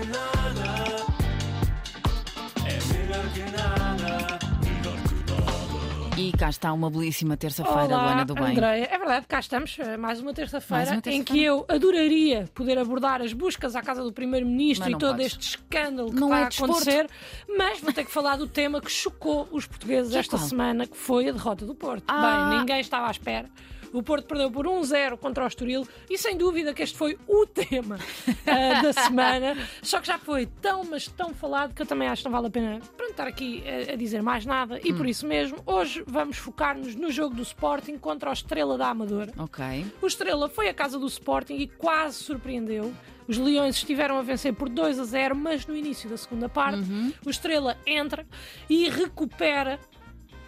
que nada. É melhor que nada. E cá está uma belíssima terça-feira, Olá, Luana do Bem. Andréia. É verdade, cá estamos, eh, mais uma terça-feira, uma em que eu adoraria poder abordar as buscas à casa do Primeiro-Ministro e todo podes. este escândalo que Não está é a acontecer, mas vou ter que falar do tema que chocou os portugueses Que esta qual? semana, que foi a derrota do Porto. Ah. Bem, ninguém estava à espera. O Porto perdeu por 1-0 contra o Estoril e sem dúvida que este foi o tema ah, da semana. Só que já foi tão, mas tão falado que eu também acho que não vale a pena pronto, estar aqui a, a dizer mais nada. E Hum. por isso mesmo, hoje vamos focar-nos no jogo do Sporting contra o Estrela da Amadora. Ok. O Estrela foi à casa do Sporting e quase surpreendeu. Os Leões estiveram a vencer por 2 a 0, mas no início da segunda parte, Uhum. o Estrela entra e recupera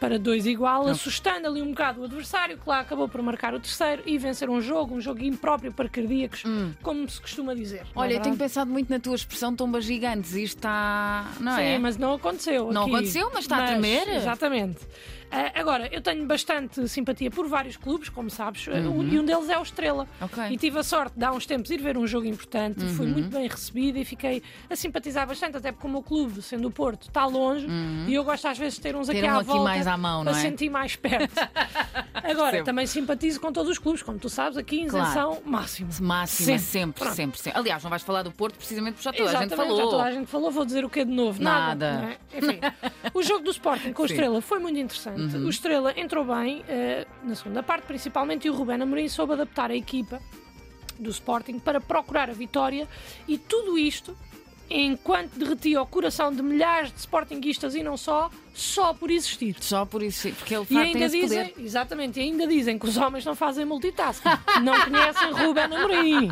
para 2 igual, assustando ali um bocado o adversário, que lá acabou por marcar o terceiro e vencer um jogo, um jogo impróprio para cardíacos, como se costuma dizer. não é Hum. Olha, eu tenho pensado muito na tua expressão tombas gigantes. Isto está. Não Sim, é? mas não aconteceu. Não aqui. aconteceu, mas está a tremer? Exatamente. Ah, agora, eu tenho bastante simpatia por vários clubes, como sabes, ah, Uhum. um- e um deles é o Estrela. Ok. E tive a sorte de há uns tempos ir ver um jogo importante, fui Uhum. muito bem recebida e fiquei a simpatizar bastante, até porque o meu clube, sendo o Porto, está longe e eu gosto às vezes de ter uns Uhum. Ter aqui um à aqui volta mais à mão, não para é? sentir mais perto. Agora, Percebo. também simpatizo com todos os clubes, como tu sabes, aqui em Claro. isenção máxima. Máxima, Sempre. sempre, sempre, sempre. Aliás, não vais falar do Porto precisamente porque já toda a Exatamente, gente falou. já toda a gente falou, vou dizer o que é de novo? Nada. não é? Enfim, o jogo do Sporting com o Sim. Estrela foi muito interessante. Uhum. O Estrela entrou bem eh, na segunda parte, principalmente, e o Rubén Amorim soube adaptar a equipa do Sporting para procurar a vitória e tudo isto enquanto derretia o coração de milhares de Sportinguistas e não só, só por existir. Só por sim, porque ele E tem ainda dizem, poder. exatamente, e ainda dizem que os homens não fazem multitasking, não conhecem Rubén Amorim.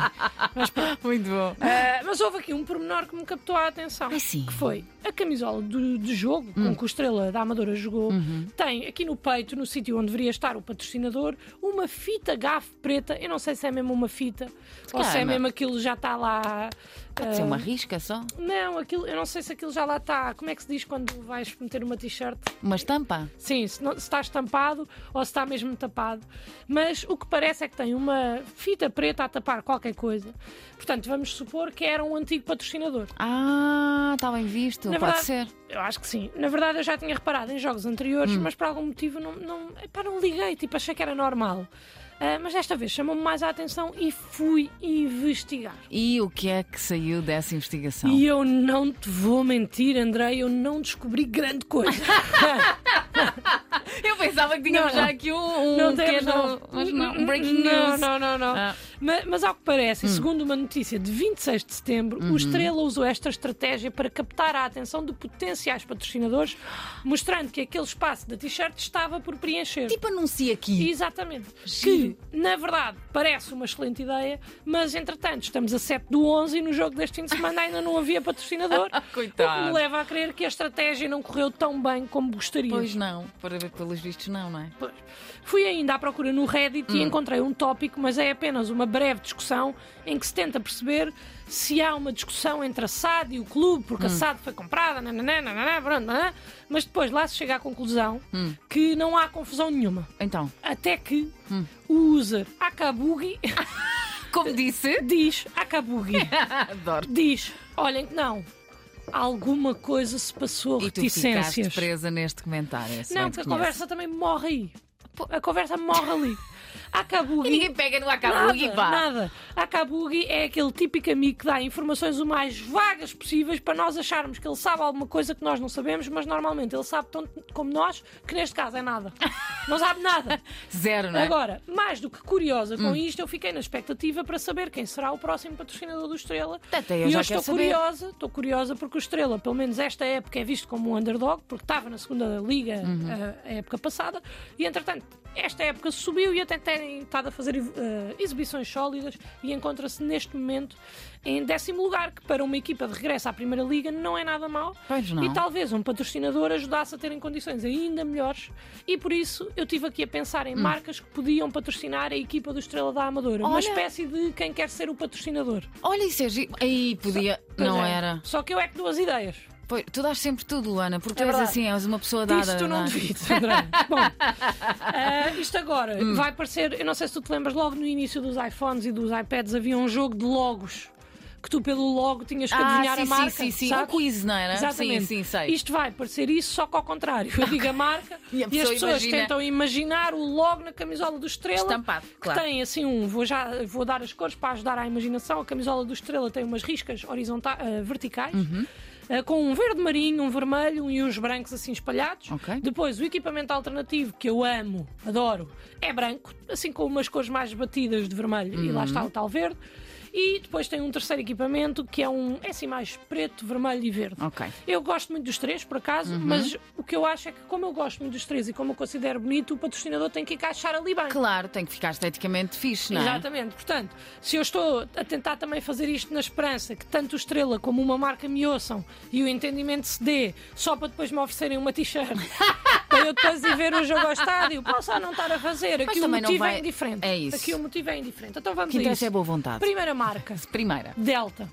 Mas. Muito bom. Uh, mas houve aqui um pormenor que me captou a atenção. Ah, sim. Que foi a camisola do, de jogo Hum. com que o Estrela da Amadora jogou. Uhum. Tem aqui no peito, no sítio onde deveria estar o patrocinador, uma fita gafe preta. Eu não sei se é mesmo uma fita ou se é mesmo aquilo já está lá. Pode ser uh, uma risca só? Não, aquilo, eu não sei se aquilo já lá está. Como é que se diz quando vais meter uma t-shirt? Uma estampa? Sim, se, não- se está estampado ou se está mesmo tapado. Mas o que parece é que tem uma fita preta a tapar qualquer coisa. Portanto, vamos supor que era um antigo patrocinador. Ah, está bem visto. Na Pode verdade- ser. Eu acho que sim. Na verdade, eu já tinha reparado em jogos anteriores, Hum. mas por algum motivo não, não, epá, não liguei. Tipo, achei que era normal. Ah, mas desta vez chamou-me mais a atenção e fui investigar. E o que é que saiu dessa investigação? E eu não te vou mentir, André, eu não descobri grande coisa. Eu pensava que tínhamos Não, já aqui um, um não temos, pequeno- não. Mas não, um breaking não, news. Não, não, não. Ah. Mas, mas ao que parece, e segundo uma notícia de 26 de setembro, Uhum. o Estrela usou esta estratégia para captar a atenção de potenciais patrocinadores, mostrando que aquele espaço da t-shirt estava por preencher. Tipo anuncia aqui. Exatamente. Giro. Que, na verdade, parece uma excelente ideia, mas entretanto estamos a 7 do 11 e no jogo deste fim de semana ainda não havia patrocinador. Coitado. O que me leva a crer que a estratégia não correu tão bem como gostaria. Pois não, para ver pelos vistos não, não é? Pois. Fui ainda à procura no Reddit Hum. e encontrei um tópico, mas é apenas uma breve discussão em que se tenta perceber se há uma discussão entre a SAD e o clube, porque Hum. a SAD foi comprada, nananã, nananã, nananã, mas depois lá se chega à conclusão Hum. que não há confusão nenhuma. Então, Até que Hum. o user Akabugi como disse, diz, Akabugi adoro. diz, olhem que não, alguma coisa se passou, E tu reticências. presa neste comentário. esse Não, porque a conversa também morre aí. A conversa morre ali. Akabugi. E ninguém pega no Akabugi, Nada, pá. nada. A Kabugi é aquele típico amigo que dá informações o mais vagas possíveis para nós acharmos que ele sabe alguma coisa que nós não sabemos, mas normalmente ele sabe tanto como nós, que neste caso é nada. Não sabe nada. Zero, não é? Hum. Agora, mais do que curiosa com isto, eu fiquei na expectativa para saber quem será o próximo patrocinador do Estrela. Até eu e eu estou saber. curiosa, estou curiosa porque o Estrela, pelo menos esta época, é visto como um underdog, porque estava na segunda liga Uhum. eh, a, época passada, e entretanto, esta época subiu e até tem estado a fazer eh, exibições sólidas e encontra-se neste momento em décimo lugar, que para uma equipa de regresso à Primeira Liga não é nada mal. E talvez um patrocinador ajudasse a terem condições ainda melhores. E por isso eu estive aqui a pensar Hum. em marcas que podiam patrocinar a equipa do Estrela da Amadora. Uma Olha. espécie de quem quer ser o patrocinador. Olha, é giro. Aí podia. Pois não é. era. Só que eu é que duas ideias. Pois, tu dás sempre tudo, Luana, porque tu É és assim, és uma pessoa dada. Disso tu não é? André. Bom, ah, isto agora Hum. vai parecer. Eu não sei se tu te lembras, logo no início dos iPhones e dos iPads havia um jogo de logos. que tu pelo logo tinhas que Ah, adivinhar sim, a marca. sim, sim, sim. Um quiz, não era? Exatamente. Sim, sim, sei. Isto vai parecer isso, só que ao contrário. Eu digo a marca E a as pessoa pessoas imagina. tentam imaginar o logo na camisola do Estrela. Estampado, que claro. tem assim um. Vou já vou dar as cores para ajudar à imaginação. A camisola do Estrela tem umas riscas horizontais, verticais. Uhum. Eh, com um verde marinho, um vermelho e uns brancos assim espalhados. Ok. Depois, o equipamento alternativo que eu amo, adoro, é branco, assim com umas cores mais batidas de vermelho e lá Uhum. está o tal verde. E depois tem um terceiro equipamento que é um é assim mais preto, vermelho e verde. Ok. Eu gosto muito dos três, por acaso, Uhum. mas o que eu acho é que, como eu gosto muito dos três e como eu considero bonito, o patrocinador tem que encaixar ali bem. Claro, tem que ficar esteticamente fixe, não é? Exatamente. Portanto, se eu estou a tentar também fazer isto na esperança que tanto o Estrela como uma marca me ouçam e o entendimento se dê só para depois me oferecerem uma t-shirt para eu depois ir ver o jogo ao estádio, posso ou não estar a fazer. Aqui o também não motivo vai- é indiferente. é isso. Aqui o motivo é indiferente. Então vamos O que a isso. é boa vontade. Primeira marca, Primeira. Delta.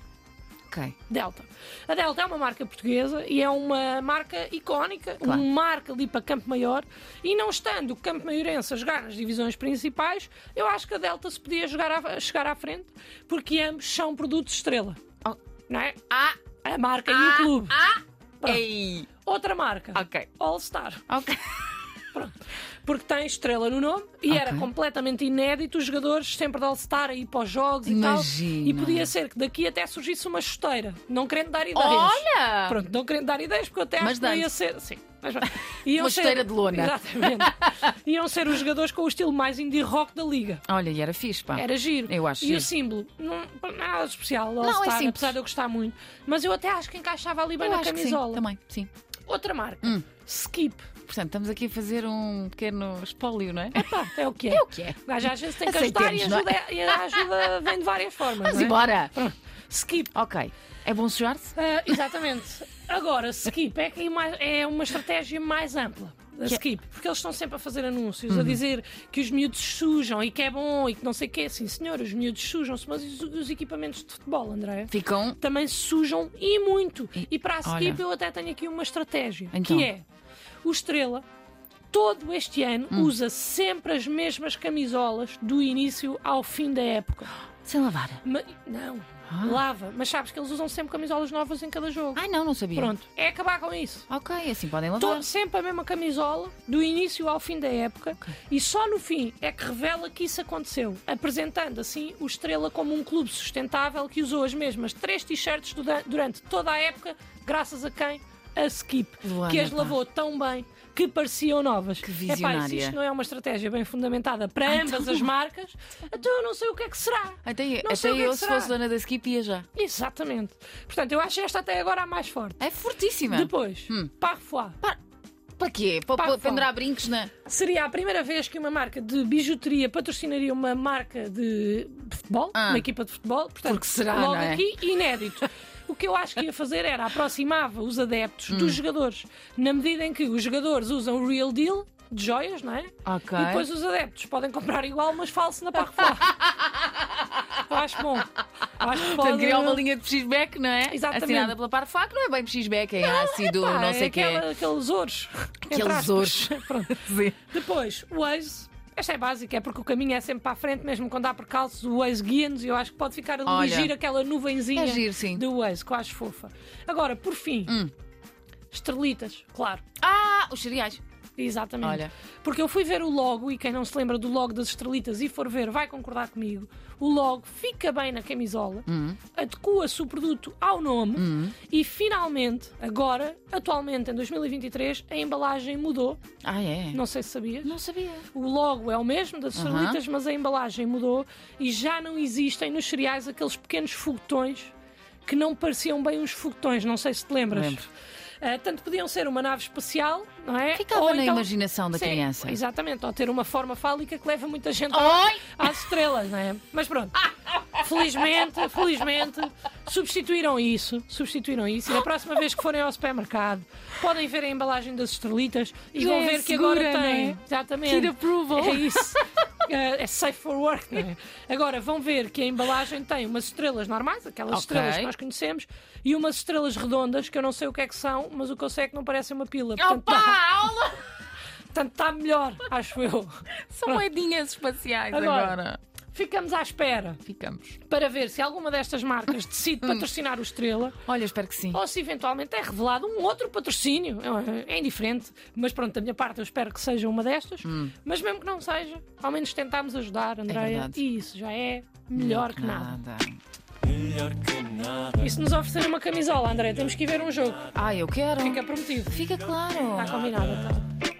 Ok. Delta. A Delta é uma marca portuguesa e é uma marca icónica, Claro. uma marca ali para Campo Maior. E não estando o Campo Maiorense a jogar nas divisões principais, eu acho que a Delta se podia jogar à- chegar à frente, porque ambos são produtos estrela. Oh. Não é? Ah! A marca e o clube. Pronto. Ei! Outra marca. Ok. All Star. Ok. Porque tem estrela no nome e Ok. era completamente inédito os jogadores sempre de All-Star a ir para os jogos e tal. Imagina. E podia ser que daqui até surgisse uma chuteira. Não querendo dar ideias. Olha! Pronto, não querendo dar ideias, porque eu até Mas acho que dando. ser. Sim, mas. Iam Uma ser- chuteira de lona. Exatamente. Iam ser os jogadores com o estilo mais indie rock da liga. Olha, e era fixe, pá. Era giro. Eu acho E giro. o símbolo, não, nada especial, é All-Star, simples. apesar de eu gostar muito. Mas eu até acho que encaixava ali bem Eu na camisola. Sim, também, sim. Outra marca, Hum. Skip. Portanto, estamos aqui a fazer um pequeno espólio, não é? Pá, é o que é. É o que é. Gajo às vezes tem que ajudar e, é? ajuda, e a ajuda vem de várias formas. Vamos não é? embora! Skip. Ok. É bom sujar-se? Ah, exatamente. Agora, Skip é, que é uma estratégia mais ampla. A é- Skip, porque eles estão sempre a fazer anúncios, Uhum. a dizer que os miúdos sujam e que é bom e que não sei o quê. Sim, senhor, os miúdos sujam-se, mas os, os equipamentos de futebol, André? Ficam. Também sujam e muito. E, para a Skip olha. eu até tenho aqui uma estratégia, Então. que é o Estrela. Todo este ano Hum. usa sempre as mesmas camisolas do início ao fim da época. Sem lavar. Ma- não, lava. Mas sabes que eles usam sempre camisolas novas em cada jogo. Ai, não, não sabia. Pronto, é acabar com isso. Ok, assim podem lavar. Todo, sempre a mesma camisola, do início ao fim da época, e só no fim é que revela que isso aconteceu, apresentando assim o Estrela como um clube sustentável que usou as mesmas três t-shirts durante toda a época, graças a quem? A Skip, Luana, que as pá. lavou tão bem que pareciam novas. Que Epá, e se visionária. isto não é uma estratégia bem fundamentada para ambas as marcas, então eu não sei o que é que será. Até, Não até é eu, que se será. fosse dona da Skip, ia já. Exatamente. Portanto, eu acho esta até agora a mais forte. É fortíssima. Depois, Hum. Parfois. Para quê? Para, Pá, pendurar brincos na. Seria a primeira vez que uma marca de bijuteria patrocinaria uma marca de futebol, Ah. uma equipa de futebol. Portanto, Porque será, logo é? aqui, inédito. O que eu acho que ia fazer era aproximava os adeptos Hum. dos jogadores, na medida em que os jogadores usam o real deal de joias, não é? Ok. E depois os adeptos podem comprar igual, mas falso na Parfois. eu acho bom. Acho que pode... Criar uma linha de peixback, não é? Exatamente. Assinada pela Parfac, não é bem peixback, é ácido, Pá, não é sei o quê. aquela- Aqueles ouros. Aqueles ouros. Depois, o Waze. Esta é básica, é porque o caminho é sempre para a frente, mesmo quando há percalços, o Waze guia-nos e eu acho que pode ficar a Olha, dirigir aquela nuvenzinha é giro, sim. do Waze, que eu acho fofa. Agora, por fim, Hum. estrelitas, claro. Ah, os cereais. Exatamente. Olha. Porque eu fui ver o logo, e quem não se lembra do logo das estrelitas e for ver vai concordar comigo. O logo fica bem na camisola, Hum. adequa-se o produto ao nome e finalmente, agora, atualmente em 2023, a embalagem mudou. Ah, é? Não sei se sabias. Não sabia. O logo é o mesmo das estrelitas, mas a embalagem mudou e já não existem nos cereais aqueles pequenos foguetões que não pareciam bem uns foguetões, não sei se te lembras. Lembro. Ah, tanto podiam ser uma nave espacial, não é? Ficava Ou na então- imaginação da Sim, criança. Exatamente, ou ter uma forma fálica que leva muita gente Oi! às estrelas, não é? Mas pronto, felizmente, felizmente, substituíram isso, substituíram isso, e da próxima vez que forem ao supermercado, podem ver a embalagem das estrelitas e Já vão é ver que segura, agora não é? tem. Exatamente. Kid approval. É isso. Eh, é safe for work, não é? Agora vão ver que a embalagem tem umas estrelas normais, aquelas Ok. estrelas que nós conhecemos, e umas estrelas redondas que eu não sei o que é que são, mas o que eu sei é que não parece uma pila. Portanto, Opa! tá- Aula! portanto, está melhor, acho eu. São moedinhas espaciais Agora. agora. Ficamos à espera Ficamos. para ver se alguma destas marcas decide patrocinar o Estrela Olha, espero que sim. ou se eventualmente é revelado um outro patrocínio. É, é indiferente, mas pronto, da minha parte eu espero que seja uma destas. Mas mesmo que não seja, ao menos tentámos ajudar, Andréia. verdade. e isso já é melhor que nada. Melhor que nada. E se nos oferecerem uma camisola, André, temos que ir ver um jogo. Ah, eu quero. Fica prometido. Fica claro. Está combinado então.